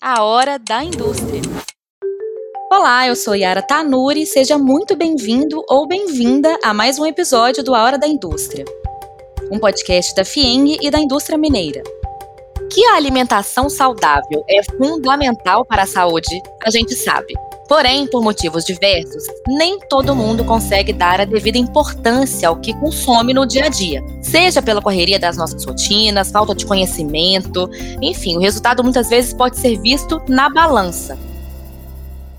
A Hora da Indústria. Olá, eu sou Yara Tanuri, seja muito bem-vindo ou bem-vinda a mais um episódio do A Hora da Indústria, um podcast da FIENG e da indústria mineira. Que a alimentação saudável é fundamental para a saúde, a gente sabe. Porém, por motivos diversos, nem todo mundo consegue dar a devida importância ao que consome no dia a dia. Seja pela correria das nossas rotinas, falta de conhecimento, enfim, o resultado muitas vezes pode ser visto na balança.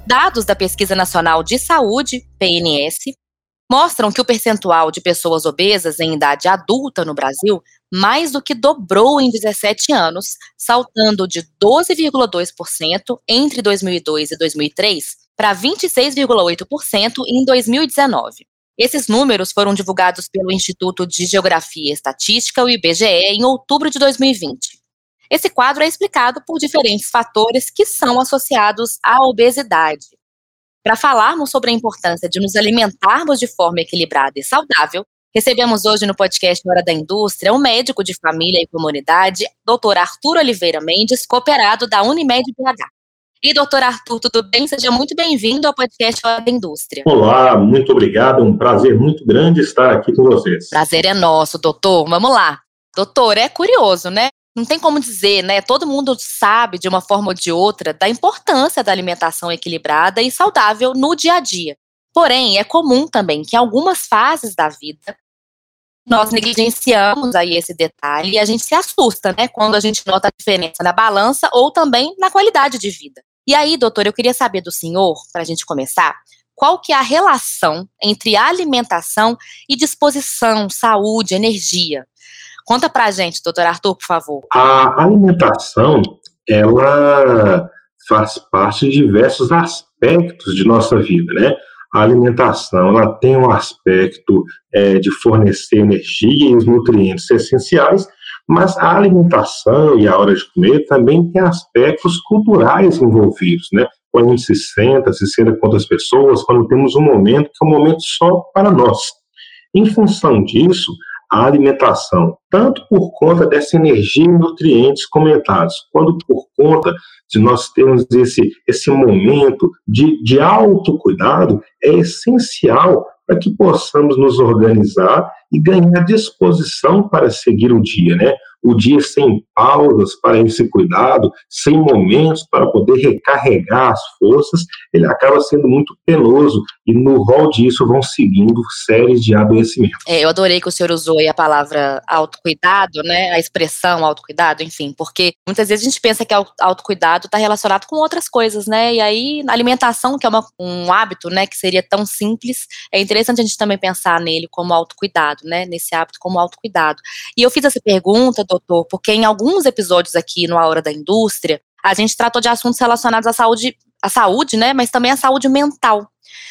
Dados da Pesquisa Nacional de Saúde, PNS, mostram que o percentual de pessoas obesas em idade adulta no Brasil mais do que dobrou em 17 anos, saltando de 12,2% entre 2002 e 2003 para 26,8% em 2019. Esses números foram divulgados pelo Instituto de Geografia e Estatística, o IBGE, em outubro de 2020. Esse quadro é explicado por diferentes fatores que são associados à obesidade. Para falarmos sobre a importância de nos alimentarmos de forma equilibrada e saudável, Recebemos hoje no podcast Hora da Indústria um médico de família e comunidade, doutor Arthur Oliveira Mendes, cooperado da Unimed BH. E doutor Arthur, tudo bem? Seja muito bem-vindo ao podcast Hora da Indústria. Olá, muito obrigado, é um prazer muito grande estar aqui com vocês. Prazer é nosso, doutor. Vamos lá. Doutor, é curioso, né? Não tem como dizer, né? Todo mundo sabe, de uma forma ou de outra, da importância da alimentação equilibrada e saudável no dia a dia. Porém, é comum também que em algumas fases da vida nós negligenciamos aí esse detalhe e a gente se assusta, né, quando a gente nota a diferença na balança ou também na qualidade de vida. E aí, doutor, eu queria saber do senhor, para a gente começar, qual que é a relação entre alimentação e disposição, saúde, energia? Conta pra gente, doutor Arthur, por favor. A alimentação, ela faz parte de diversos aspectos de nossa vida, né? a alimentação ela tem um aspecto é, de fornecer energia e os nutrientes essenciais, mas a alimentação e a hora de comer também tem aspectos culturais envolvidos, né? Quando a gente se senta, se senta com outras pessoas, quando temos um momento que é um momento só para nós. Em função disso, a alimentação, tanto por conta dessa energia e nutrientes comentados, quanto por conta de nós termos esse, esse momento de, de autocuidado, é essencial para que possamos nos organizar e ganhar disposição para seguir o dia, né? O dia sem pausas para esse cuidado, sem momentos para poder recarregar as forças, ele acaba sendo muito penoso e no rol disso vão seguindo séries de adoecimentos. É, eu adorei que o senhor usou a palavra autocuidado, né? A expressão autocuidado, enfim, porque muitas vezes a gente pensa que autocuidado está relacionado com outras coisas, né? E aí, alimentação, que é uma, um hábito, né, que seria tão simples, é interessante a gente também pensar nele como autocuidado, né? Nesse hábito como autocuidado. E eu fiz essa pergunta, doutor, porque em alguns episódios aqui no A Hora da Indústria, a gente tratou de assuntos relacionados à saúde, à saúde, né? Mas também à saúde mental,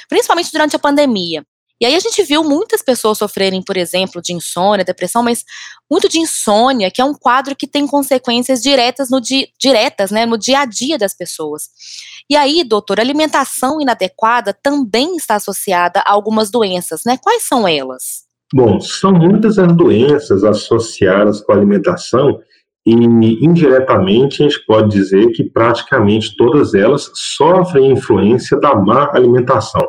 principalmente durante a pandemia. E aí a gente viu muitas pessoas sofrerem, por exemplo, de insônia, depressão, mas muito de insônia, que é um quadro que tem consequências diretas no dia, diretas, né, no dia a dia das pessoas. E aí, doutor, alimentação inadequada também está associada a algumas doenças, né? Quais são elas? Bom, são muitas as doenças associadas com a alimentação e indiretamente a gente pode dizer que praticamente todas elas sofrem influência da má alimentação.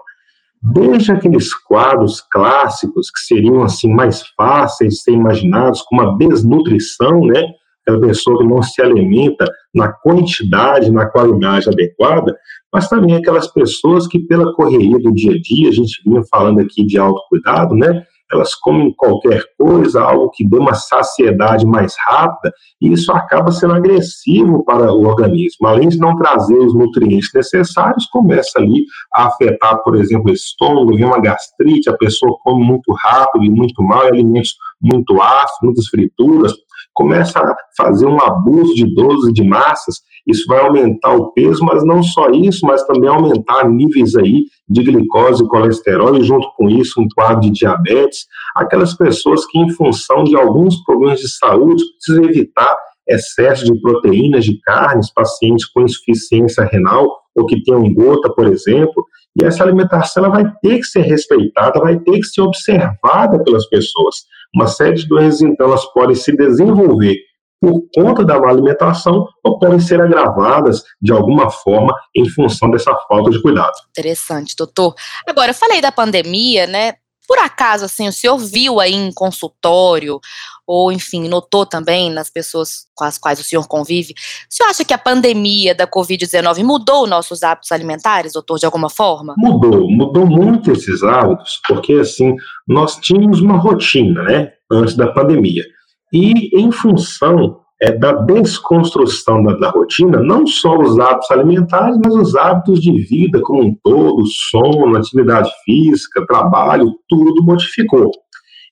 Desde aqueles quadros clássicos que seriam assim mais fáceis de ser imaginados, como a desnutrição, né? Aquela pessoa que não se alimenta na quantidade, na qualidade adequada, mas também aquelas pessoas que pela correria do dia a dia, a gente vinha falando aqui de autocuidado, né? Elas comem qualquer coisa, algo que dê uma saciedade mais rápida, e isso acaba sendo agressivo para o organismo. Além de não trazer os nutrientes necessários, começa ali a afetar, por exemplo, o estômago, vem uma gastrite, a pessoa come muito rápido e muito mal, alimentos muito ácidos, muitas frituras, começa a fazer um abuso de doses de massas, isso vai aumentar o peso, mas não só isso, mas também aumentar níveis aí de glicose e colesterol, e junto com isso um quadro de diabetes, aquelas pessoas que em função de alguns problemas de saúde precisam evitar excesso de proteínas de carnes, pacientes com insuficiência renal ou que tenham gota, por exemplo, e essa alimentação ela vai ter que ser respeitada, vai ter que ser observada pelas pessoas. Uma série de doenças, então, elas podem se desenvolver por conta da má alimentação ou podem ser agravadas de alguma forma em função dessa falta de cuidado. Interessante, doutor. Agora, eu falei da pandemia, né? Por acaso, assim, o senhor viu aí em consultório, ou enfim, notou também nas pessoas com as quais o senhor convive, o senhor acha que a pandemia da Covid-19 mudou nossos hábitos alimentares, doutor, de alguma forma? Mudou, mudou muito esses hábitos, porque assim, nós tínhamos uma rotina, né, antes da pandemia. E em função é, da desconstrução da, da, rotina, não só os hábitos alimentares, mas os hábitos de vida como um todo, sono, atividade física, trabalho, tudo modificou.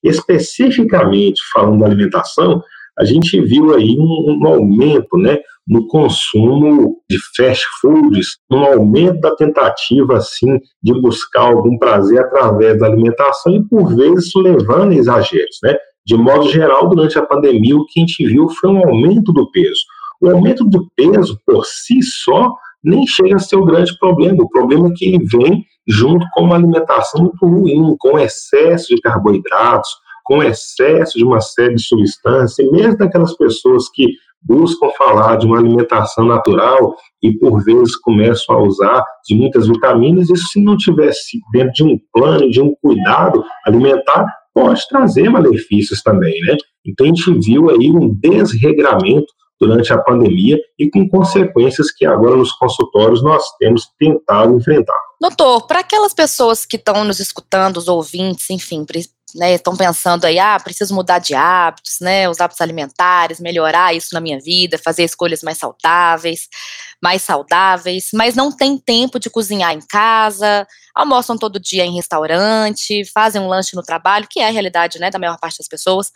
Especificamente falando da alimentação, a gente viu aí um, um aumento né, no consumo de fast foods, um aumento da tentativa assim de buscar algum prazer através da alimentação e por vezes levando a exageros, né? De modo geral, durante a pandemia, o que a gente viu foi um aumento do peso. O aumento do peso, por si só, nem chega a ser o grande problema. O problema é que ele vem junto com uma alimentação muito ruim, com excesso de carboidratos, com excesso de uma série de substâncias, e mesmo daquelas pessoas que buscam falar de uma alimentação natural e por vezes começam a usar de muitas vitaminas, isso se não tivesse dentro de um plano, de um cuidado alimentar, pode trazer malefícios também, né? Então a gente viu aí um desregramento durante a pandemia e com consequências que agora nos consultórios nós temos tentado enfrentar. Doutor, para aquelas pessoas que estão nos escutando, os ouvintes, enfim, né, estão pensando aí, ah, preciso mudar de hábitos, né, os hábitos alimentares, melhorar isso na minha vida, fazer escolhas mais saudáveis, mais saudáveis, mas não tem tempo de cozinhar em casa, almoçam todo dia em restaurante, fazem um lanche no trabalho, que é a realidade, né, da maior parte das pessoas.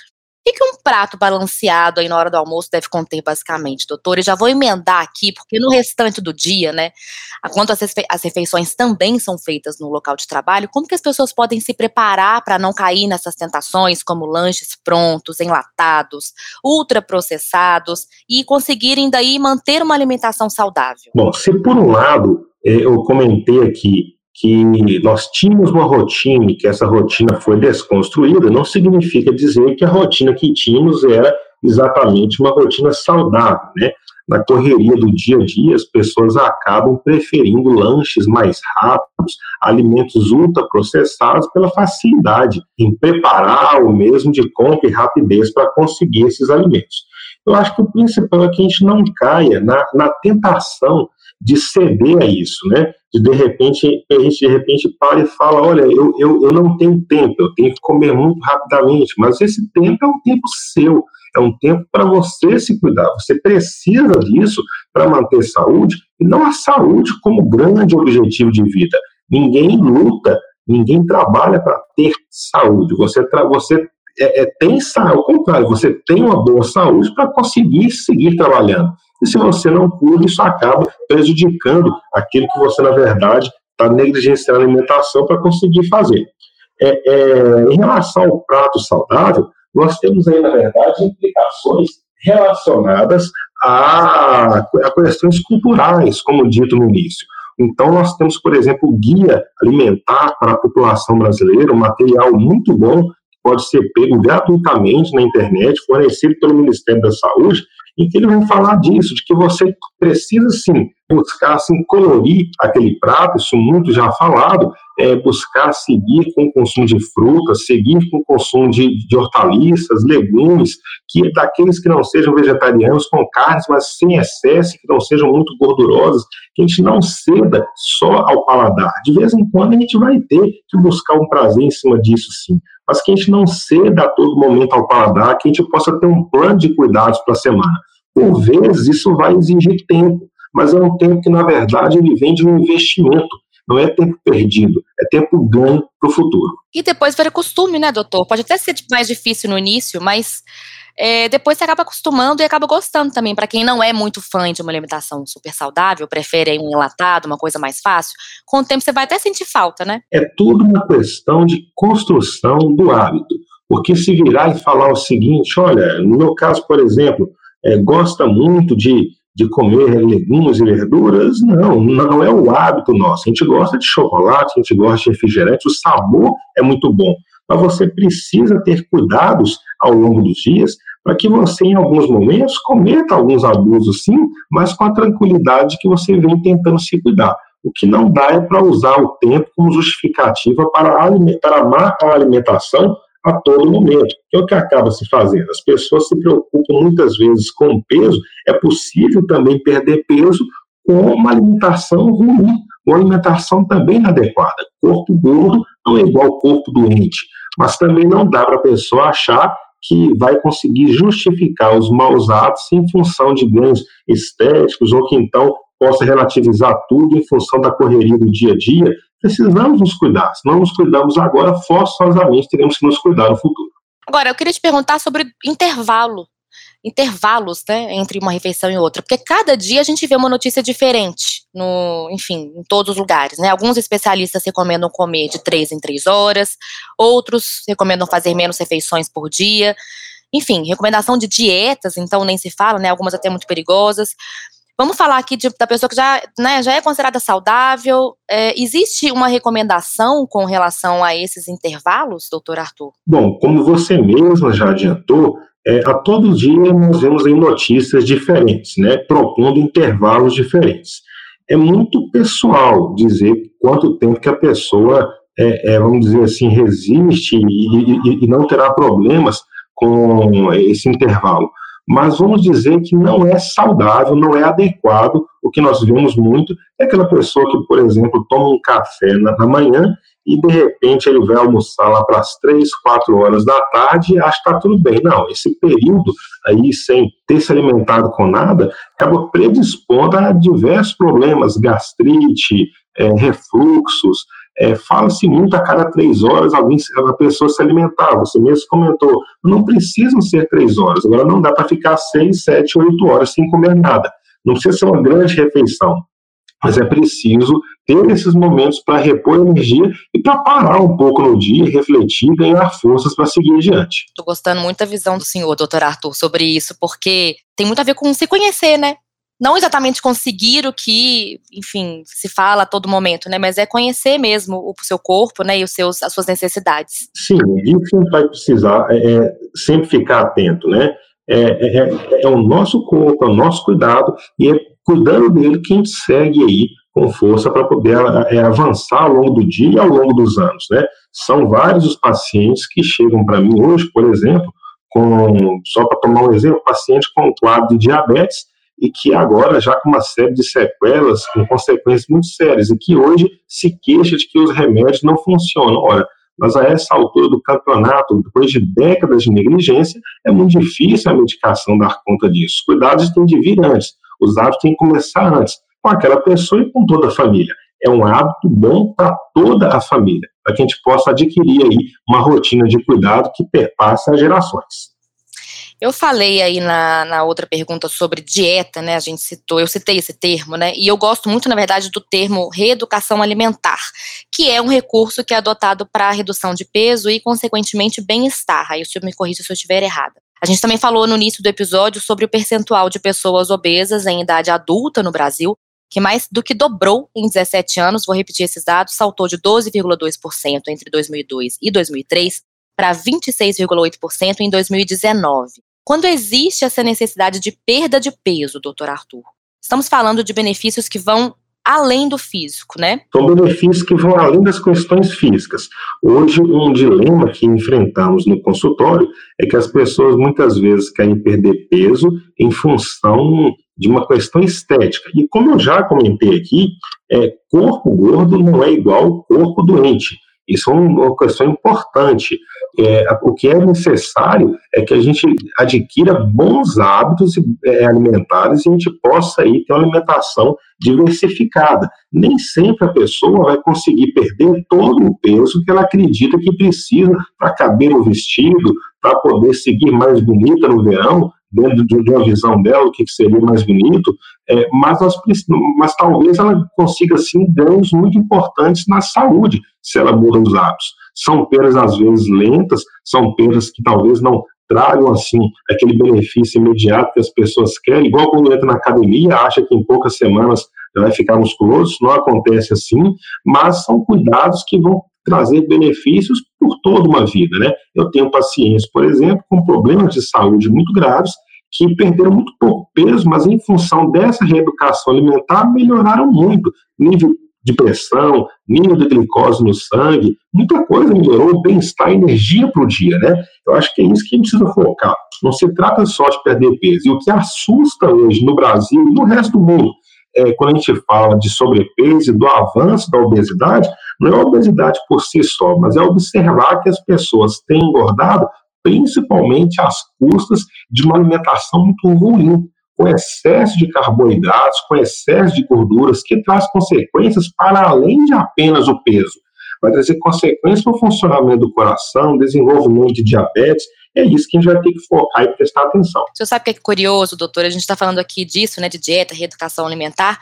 O que um prato balanceado aí na hora do almoço deve conter, basicamente, doutor? E já vou emendar aqui, porque no restante do dia, né, quando as refeições também são feitas no local de trabalho, como que as pessoas podem se preparar para não cair nessas tentações, como lanches prontos, enlatados, ultraprocessados, e conseguirem daí manter uma alimentação saudável? Bom, se por um lado, eh, eu comentei aqui que nós tínhamos uma rotina e que essa rotina foi desconstruída, não significa dizer que a rotina que tínhamos era exatamente uma rotina saudável, né? Na correria do dia a dia, as pessoas acabam preferindo lanches mais rápidos, alimentos ultraprocessados pela facilidade em preparar o mesmo de compra e rapidez para conseguir esses alimentos. Eu acho que o principal é que a gente não caia na, na tentação de ceder a isso, né? De de repente, a gente de repente para e fala, olha, eu, eu, eu não tenho tempo, eu tenho que comer muito rapidamente, mas esse tempo é um tempo seu, é um tempo para você se cuidar. Você precisa disso para manter saúde e não a saúde como grande objetivo de vida. Ninguém luta, ninguém trabalha para ter saúde. Você, você é, é, tem saúde, ao contrário, você tem uma boa saúde para conseguir seguir trabalhando. E se você não cuida, isso acaba prejudicando aquilo que você, na verdade, está negligenciando a alimentação para conseguir fazer. É, é, em relação ao prato saudável, nós temos aí, na verdade, implicações relacionadas a, a questões culturais, como dito no início. Então, nós temos, por exemplo, o Guia Alimentar para a População Brasileira, um material muito bom, que pode ser pego gratuitamente na internet, fornecido pelo Ministério da Saúde, em que ele vai falar disso, de que você precisa, sim, buscar, assim, colorir aquele prato, isso muito já falado, é, buscar seguir com o consumo de frutas, seguir com o consumo de, de hortaliças, legumes, que daqueles que não sejam vegetarianos, com carnes, mas sem excesso, que não sejam muito gordurosas, que a gente não ceda só ao paladar. De vez em quando a gente vai ter que buscar um prazer em cima disso, sim mas que a gente não ceda a todo momento ao paladar, que a gente possa ter um plano de cuidados para a semana. Por vezes, isso vai exigir tempo, mas é um tempo que, na verdade, ele vem de um investimento. Não é tempo perdido, é tempo ganho para o futuro. E depois vira costume, né, doutor? Pode até ser mais difícil no início, mas é, depois você acaba acostumando e acaba gostando também. Para quem não é muito fã de uma alimentação super saudável, prefere um enlatado, uma coisa mais fácil, com o tempo você vai até sentir falta, né? É tudo uma questão de construção do hábito. Porque se virar e falar o seguinte, olha, no meu caso, por exemplo, é, gosta muito de, de comer legumes e verduras, não, não é o hábito nosso. A gente gosta de chocolate, a gente gosta de refrigerante, o sabor é muito bom. Mas você precisa ter cuidados ao longo dos dias para que você, em alguns momentos, cometa alguns abusos, sim, mas com a tranquilidade que você vem tentando se cuidar. O que não dá é para usar o tempo como justificativa para, para amar a alimentação a todo momento. É o que acaba se fazendo. As pessoas se preocupam muitas vezes com o peso. É possível também perder peso com uma alimentação ruim, uma alimentação também inadequada. Corpo gordo não é igual corpo doente, mas também não dá para a pessoa achar que vai conseguir justificar os maus atos em função de ganhos estéticos ou que então possa relativizar tudo em função da correria do dia a dia. Precisamos nos cuidar. Se não nos cuidamos agora, forçosamente teremos que nos cuidar no futuro. Agora, eu queria te perguntar sobre intervalo intervalos, né, entre uma refeição e outra, porque cada dia a gente vê uma notícia diferente, no, enfim, em todos os lugares, né? Alguns especialistas recomendam comer de três em três horas, outros recomendam fazer menos refeições por dia. Enfim, recomendação de dietas, então nem se fala, né? Algumas até muito perigosas. Vamos falar aqui de, da pessoa que já, né, já é considerada saudável. É, existe uma recomendação com relação a esses intervalos, doutor Arthur? Bom, como você mesma já adiantou, é, a todo dia nós vemos aí notícias diferentes, né, propondo intervalos diferentes. É muito pessoal dizer quanto tempo que a pessoa, é, é, vamos dizer assim, resiste e, e, e não terá problemas com esse intervalo. Mas vamos dizer que não é saudável, não é adequado. O que nós vemos muito é aquela pessoa que, por exemplo, toma um café na, na manhã e de repente ele vai almoçar lá para as três, quatro horas da tarde e acha que está tudo bem. Não, esse período aí sem ter se alimentado com nada acaba predispondo a diversos problemas, gastrite, é, refluxos. É, Fala-se muito a cada três horas alguém, a pessoa se alimentar. Você mesmo comentou, não precisam ser três horas. Agora não dá para ficar seis, sete, oito horas sem comer nada. Não precisa ser uma grande refeição mas é preciso ter esses momentos para repor energia e para parar um pouco no dia, refletir e ganhar forças para seguir adiante. Estou gostando muito da visão do senhor, doutor Arthur, sobre isso, porque tem muito a ver com se conhecer, né? Não exatamente conseguir o que, enfim, se fala a todo momento, né? Mas é conhecer mesmo o seu corpo, né? E os seus, as suas necessidades. Sim, isso a gente vai precisar é, é, sempre ficar atento, né? É, é, é, é, o nosso corpo, é o nosso cuidado, e é cuidando dele que a gente segue aí com força para poder é, avançar ao longo do dia e ao longo dos anos, né? São vários os pacientes que chegam para mim hoje, por exemplo, com, só para tomar um exemplo, paciente com quadro de diabetes e que agora já com uma série de sequelas, com consequências muito sérias, e que hoje se queixa de que os remédios não funcionam. Mas a essa altura do campeonato, depois de décadas de negligência, é muito difícil a medicação dar conta disso. Os cuidados têm de vir antes, os hábitos têm que começar antes, com aquela pessoa e com toda a família. É um hábito bom para toda a família, para que a gente possa adquirir aí uma rotina de cuidado que perpassa as gerações. Eu falei aí na, na outra pergunta sobre dieta, né? A gente citou, eu citei esse termo, né? E eu gosto muito, na verdade, do termo reeducação alimentar, que é um recurso que é adotado para redução de peso e, consequentemente, bem-estar. Aí o senhor me corrija se eu estiver errada. A gente também falou no início do episódio sobre o percentual de pessoas obesas em idade adulta no Brasil, que mais do que dobrou em 17 anos, vou repetir esses dados, saltou de 12,2% entre 2002 e 2003 para 26,8% em 2019. Quando existe essa necessidade de perda de peso, doutor Arthur, estamos falando de benefícios que vão além do físico, né? São benefícios que vão além das questões físicas. Hoje, um dilema que enfrentamos no consultório é que as pessoas muitas vezes querem perder peso em função de uma questão estética. E como eu já comentei aqui, é, corpo gordo não é igual corpo doente. Isso é uma questão importante. É, o que é necessário é que a gente adquira bons hábitos é, alimentares e a gente possa aí ter uma alimentação diversificada. Nem sempre a pessoa vai conseguir perder todo o peso que ela acredita que precisa para caber no vestido, para poder seguir mais bonita no verão, dentro de uma visão dela, o que seria mais bonito, é, mas, nós, mas talvez ela consiga, sim, ganhos muito importantes na saúde, se ela muda os hábitos. São perdas, às vezes, lentas, são perdas que talvez não tragam, assim, aquele benefício imediato que as pessoas querem, igual quando entra na academia, acha que em poucas semanas vai ficar musculoso, não acontece assim, mas são cuidados que vão trazer benefícios por toda uma vida, né? Eu tenho pacientes, por exemplo, com problemas de saúde muito graves, que perderam muito pouco peso, mas em função dessa reeducação alimentar melhoraram muito. Nível de pressão, nível de glicose no sangue, muita coisa melhorou, bem-estar, energia para o dia, né? Eu acho que é isso que a gente precisa focar. Não se trata só de perder peso. E o que assusta hoje no Brasil e no resto do mundo, é, quando a gente fala de sobrepeso e do avanço da obesidade, não é a obesidade por si só, mas é observar que as pessoas têm engordado principalmente às custas de uma alimentação muito ruim, com excesso de carboidratos, com excesso de gorduras, que traz consequências para além de apenas o peso. Vai trazer consequências para o funcionamento do coração, desenvolvimento de diabetes. É isso que a gente vai ter que focar e prestar atenção. Você sabe o que é curioso, doutor? A gente está falando aqui disso, né, de dieta, reeducação alimentar.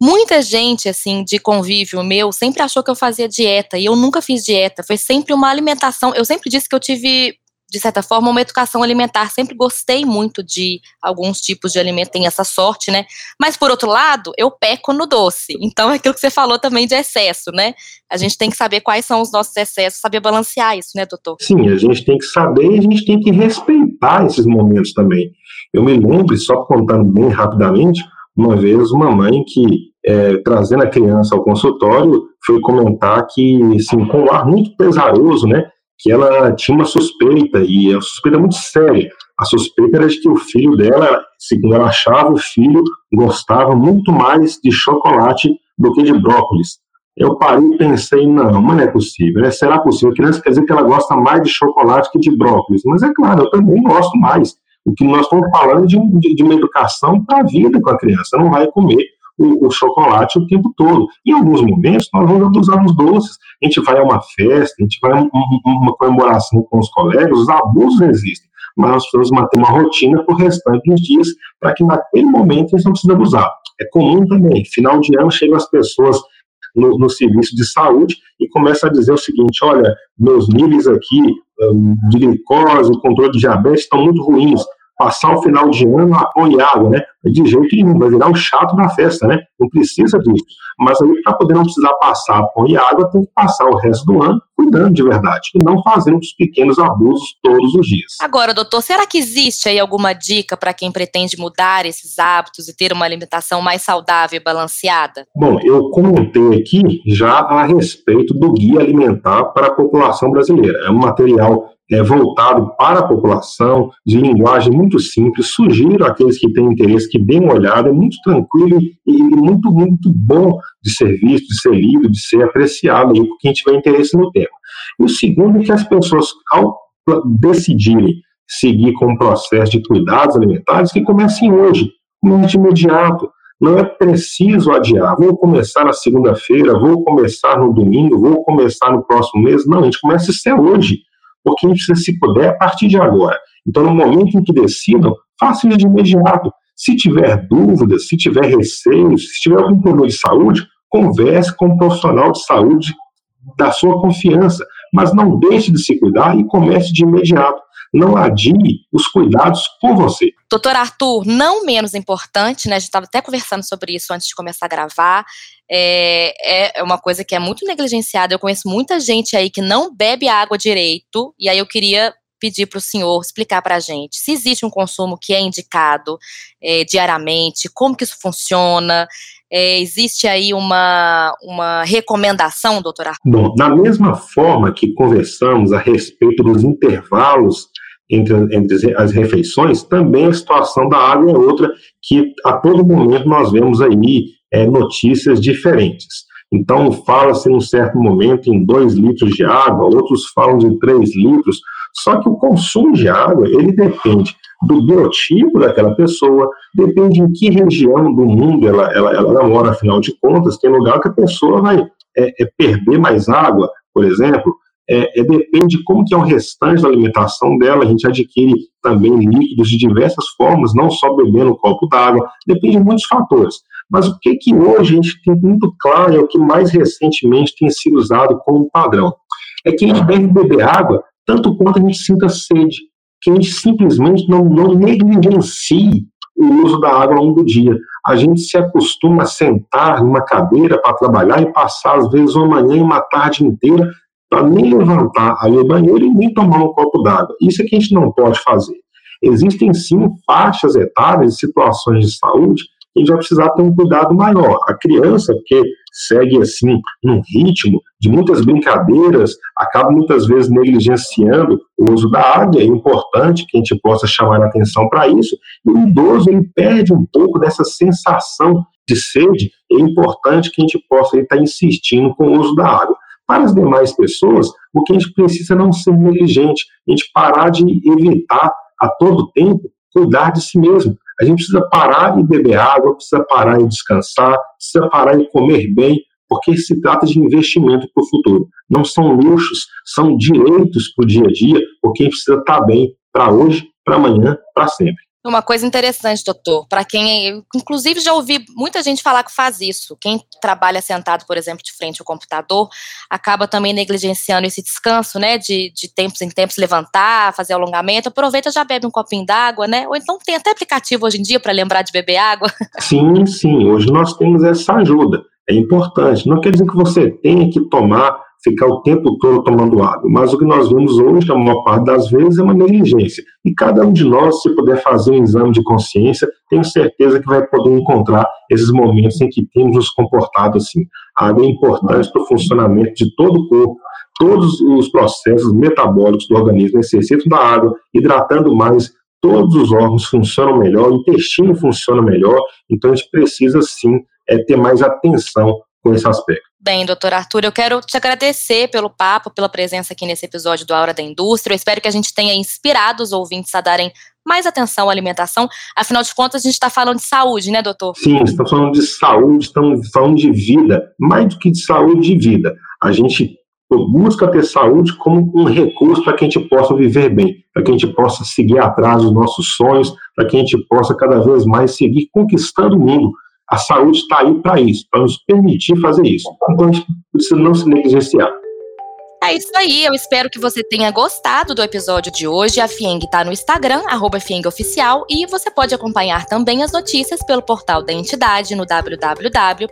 Muita gente, assim, de convívio meu, sempre achou que eu fazia dieta, e eu nunca fiz dieta. Foi sempre uma alimentação. Eu sempre disse que eu tive de certa forma, uma educação alimentar. Sempre gostei muito de alguns tipos de alimento, tem essa sorte, né? Mas, por outro lado, eu peco no doce. Então, é aquilo que você falou também de excesso, né? A gente tem que saber quais são os nossos excessos, saber balancear isso, né, doutor? Sim, a gente tem que saber e a gente tem que respeitar esses momentos também. Eu me lembro, só contando bem rapidamente, uma vez uma mãe que, é, trazendo a criança ao consultório, foi comentar que, assim, com um ar muito pesaroso, né? Que ela tinha uma suspeita, e a suspeita muito séria. A suspeita era de que o filho dela, segundo ela achava, o filho gostava muito mais de chocolate do que de brócolis. Eu parei e pensei, não, mas não é possível. Né? Será possível? A criança quer dizer que ela gosta mais de chocolate que de brócolis. Mas é claro, eu também gosto mais. O que nós estamos falando de, de, de uma educação para a vida com a criança. Não vai comer o, o, chocolate o tempo todo. Em alguns momentos, nós vamos abusar dos doces. A gente vai a uma festa, a gente vai a uma comemoração com os colegas, os abusos existem. Mas nós precisamos manter uma rotina por restante dos dias, para que naquele momento a gente não precise abusar. É comum também, final de ano chegam as pessoas no, no, serviço de saúde e começa a dizer o seguinte: olha, meus níveis aqui hum, de glicose, controle de diabetes estão muito ruins passar o final de ano a pão água, né? De jeito nenhum, vai virar um chato da festa, né? Não precisa disso. Mas aí, para poder não precisar passar água, tem que passar o resto do ano cuidando de verdade e não fazendo os pequenos abusos todos os dias. Agora, doutor, será que existe aí alguma dica para quem pretende mudar esses hábitos e ter uma alimentação mais saudável e balanceada? Bom, eu comentei aqui já a respeito do guia alimentar para a população brasileira. É um material é, voltado para a população, de linguagem muito simples. Sugiro àqueles que têm interesse que deem uma olhada, é muito tranquilo e muito, muito bom de ser visto, de ser lido, de ser apreciado por quem tiver interesse no tema. E o segundo é que as pessoas, ao decidirem seguir com o processo de cuidados alimentares, que comecem hoje, de imediato. Não é preciso adiar. Vou começar na segunda-feira, vou começar no domingo, vou começar no próximo mês. Não, a gente começa isso é hoje precisa, se puder, a partir de agora. Então, no momento em que decidam, façam isso de imediato. Se tiver dúvidas, se tiver receios, se tiver algum problema de saúde, converse com um profissional de saúde da sua confiança, mas não deixe de se cuidar e comece de imediato. Não adie os cuidados por você. Doutor Arthur, não menos importante, né? A gente estava até conversando sobre isso antes de começar a gravar. É, é uma coisa que é muito negligenciada. Eu conheço muita gente aí que não bebe água direito, e aí eu queria pedir para o senhor explicar para a gente se existe um consumo que é indicado é, diariamente, como que isso funciona, é, existe aí uma, uma recomendação, doutora? Bom, da mesma forma que conversamos a respeito dos intervalos entre, entre as refeições, também a situação da água é outra que a todo momento nós vemos aí é, notícias diferentes. Então, fala-se num certo momento em 2 litros de água, outros falam de 3 litros, só que o consumo de água, ele depende do biotipo daquela pessoa, depende em que região do mundo ela, ela, ela mora, afinal de contas, tem lugar que a pessoa vai é, é perder mais água, por exemplo, é, é, depende de como que é o restante da alimentação dela, a gente adquire também líquidos de diversas formas, não só bebendo um copo d'água, depende de muitos fatores. Mas o que que hoje a gente tem muito claro, é o que mais recentemente tem sido usado como padrão, é que a gente deve beber água tanto quanto a gente sinta sede, que a gente simplesmente não, não negligencie o uso da água ao longo do dia. A gente se acostuma a sentar numa cadeira para trabalhar e passar, às vezes, uma manhã e uma tarde inteira para nem levantar ali o banheiro e nem tomar um copo d'água. Isso é que a gente não pode fazer. Existem sim faixas etárias e situações de saúde que a gente vai precisar ter um cuidado maior. A criança, que segue assim num ritmo de muitas brincadeiras, acaba muitas vezes negligenciando o uso da água. É importante que a gente possa chamar a atenção para isso. E o idoso ele perde um pouco dessa sensação de sede. É importante que a gente possa estar insistindo com o uso da água. Para as demais pessoas, o que a gente precisa é não ser negligente, a gente parar de evitar a todo tempo cuidar de si mesmo. A gente precisa parar e beber água, precisa parar e descansar, precisa parar e comer bem, porque se trata de investimento para o futuro. Não são luxos, são direitos para o dia a dia, porque a gente precisa estar bem para hoje, para amanhã, para sempre. Uma coisa interessante, doutor, para quem, inclusive já ouvi muita gente falar que faz isso. Quem trabalha sentado, por exemplo, de frente ao computador, acaba também negligenciando esse descanso, né? De, de tempos em tempos levantar, fazer alongamento. Aproveita já bebe um copinho d'água, né? Ou então tem até aplicativo hoje em dia para lembrar de beber água. Sim, sim. Hoje nós temos essa ajuda. É importante. Não quer dizer que você tenha que tomar ficar o tempo todo tomando água. Mas o que nós vemos hoje, a maior parte das vezes, é uma negligência. E cada um de nós, se puder fazer um exame de consciência, tenho certeza que vai poder encontrar esses momentos em que temos nos comportado assim. A água é importante para o funcionamento de todo o corpo. Todos os processos metabólicos do organismo necessitam da água, hidratando mais, todos os órgãos funcionam melhor, o intestino funciona melhor, então a gente precisa sim é, ter mais atenção com esse aspecto. Bem, doutor Arthur, eu quero te agradecer pelo papo, pela presença aqui nesse episódio do Aura da Indústria. Eu espero que a gente tenha inspirado os ouvintes a darem mais atenção à alimentação. Afinal de contas, a gente está falando de saúde, né, doutor? Sim, estamos falando de saúde, estamos falando de vida. Mais do que de saúde e vida. A gente busca ter saúde como um recurso para que a gente possa viver bem, para que a gente possa seguir atrás dos nossos sonhos, para que a gente possa cada vez mais seguir conquistando o mundo a saúde está aí para isso, para nos permitir fazer isso. Então precisa não se negligenciar. É isso aí, eu espero que você tenha gostado do episódio de hoje. A Fieng está no Instagram, arroba Oficial, e você pode acompanhar também as notícias pelo portal da entidade no www.fieng.com.br.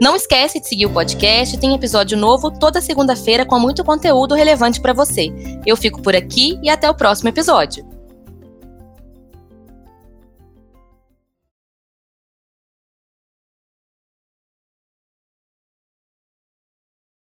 Não esquece de seguir o podcast, tem episódio novo toda segunda-feira com muito conteúdo relevante para você. Eu fico por aqui e até o próximo episódio.